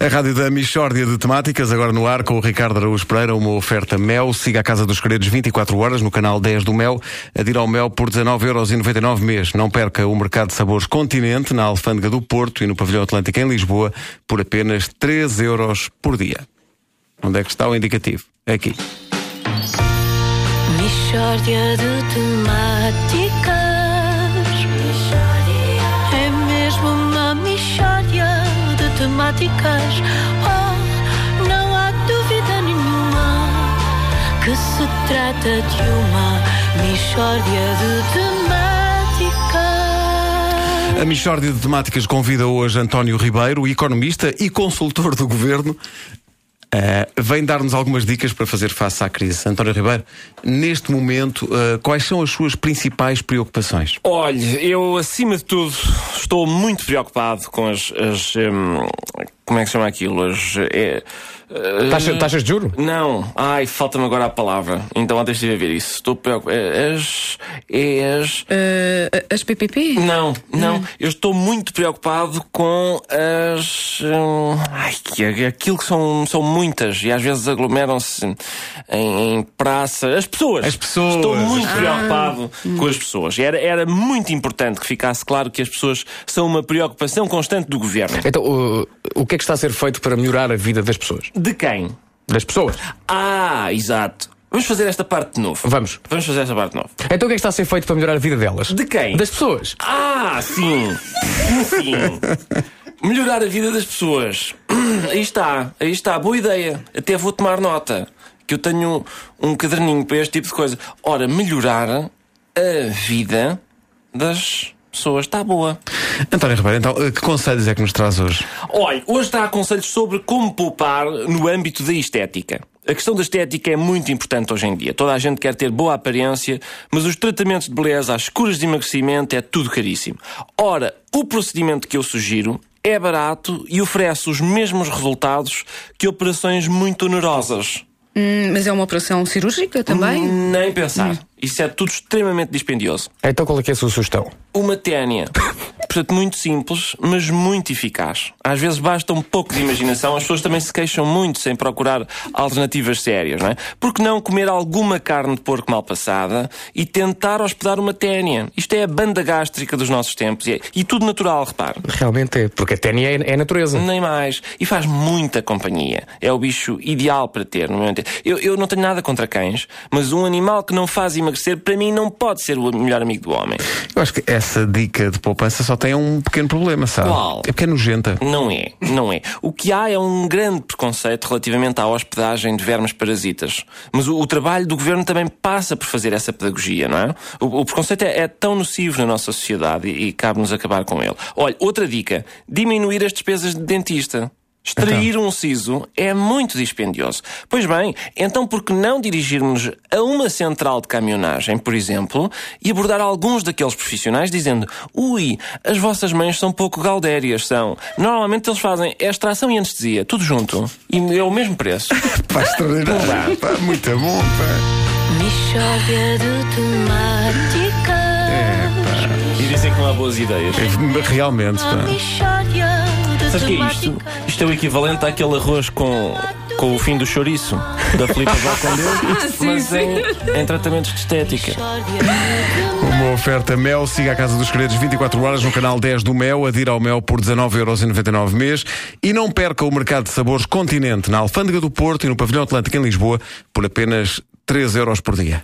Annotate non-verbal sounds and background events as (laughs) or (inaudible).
A rádio da Michórdia de Temáticas, agora no ar com o Ricardo Araújo Pereira, uma oferta Mel. Siga a Casa dos Segredos 24 horas no canal 10 do Mel. Adira ao Mel por 19,99€ mês. Não perca o mercado de sabores Continente na Alfândega do Porto e no Pavilhão Atlântico em Lisboa por apenas 3 euros por dia. Onde é que está o indicativo? É aqui. Mishória de temáticas. É mesmo uma mishória de temáticas. Oh, não há dúvida nenhuma que se trata de uma mishória de temáticas. A Michórdia de Temáticas convida hoje António Ribeiro, economista e consultor do governo. Uh, vem dar-nos algumas dicas para fazer face à crise. António Ribeiro, neste momento, uh, quais são as suas principais preocupações? Olha, eu acima de tudo estou muito preocupado com as. as hum, como é que se chama aquilo? As. É, uh, Taxa- taxas de juro? Não. Ai, falta-me agora a palavra. Então ontem estive a ver isso. Estou preocupado. As. é As. As PPP? Não, não. Eu estou muito preocupado com as. hum, ai, que- aquilo que são, são muitas e às vezes aglomeram-se em, em praça. As pessoas. As pessoas. Estou muito Ah. preocupado com as pessoas. Era, era muito importante que ficasse claro que as pessoas são uma preocupação constante do governo. Então, o, o que é que está a ser feito para melhorar a vida das pessoas? De quem? Das pessoas. Ah, exato. Vamos fazer esta parte de novo. Vamos. Vamos fazer esta parte de novo. Então, o que é que está a ser feito para melhorar a vida delas? De quem? Das pessoas. Ah, sim. Sim. Melhorar a vida das pessoas. Aí está, aí está, boa ideia. Até vou tomar nota. Que eu tenho um caderninho para este tipo de coisa. Ora, melhorar a vida das pessoas. Está boa. António Ribeiro, então, uh, que conselhos é que nos traz hoje? Olha, hoje está conselhos sobre como poupar no âmbito da estética. A questão da estética é muito importante hoje em dia. Toda a gente quer ter boa aparência, mas os tratamentos de beleza às curas de emagrecimento é tudo caríssimo. Ora, o procedimento que eu sugiro é barato e oferece os mesmos resultados que operações muito onerosas. Hum, mas é uma operação cirúrgica também? Nem pensar. Isso é tudo extremamente dispendioso. Então, qual é que é a sua sugestão? Uma ténia. (laughs) Portanto, muito simples, mas muito eficaz. Às vezes basta um pouco de imaginação. As pessoas também se queixam muito sem procurar alternativas sérias, não é? Por que não comer alguma carne de porco mal passada e tentar hospedar uma ténia? Isto é a banda gástrica dos nossos tempos e, é- e tudo natural, repare. Realmente é, porque a ténia é, é natureza. Nem mais. E faz muita companhia. É o bicho ideal para ter, no meu entender. Eu, eu não tenho nada contra cães, mas um animal que não faz emagrecer, para mim, não pode ser o melhor amigo do homem. Eu acho que essa dica de poupança só tem um pequeno problema, sabe? Qual? É porque é nojenta. Não é, não é. O que há é um grande preconceito relativamente à hospedagem de vermes parasitas. Mas o, o trabalho do governo também passa por fazer essa pedagogia, não é? O, o preconceito é, é tão nocivo na nossa sociedade e, e cabe-nos acabar com ele. Olha, outra dica: diminuir as despesas de dentista. Extrair um siso é muito dispendioso. Pois bem, então por que não dirigirmos a uma central de caminhonagem, por exemplo, e abordar alguns daqueles profissionais dizendo: Ui, as vossas mães são pouco galdérias, são. Normalmente eles fazem extração e anestesia, tudo junto. E é o mesmo preço. (laughs) Pá, extraordinário. Pá, muito bom, pá. Mishória de temáticas. E dizem que não há boas ideias. É, Realmente, pá. Sabes o que é isto? Isto é o equivalente àquele arroz com, com o fim do chouriço da Filipa Valcondeu, (laughs) mas em, em tratamentos de estética. Uma oferta Mel, siga a Casa dos Segredos 24 horas no canal 10 do Mel, adira ao Mel por 19,99€ mês e não perca o mercado de sabores Continente na Alfândega do Porto e no Pavilhão Atlântico em Lisboa por apenas 3 euros por dia.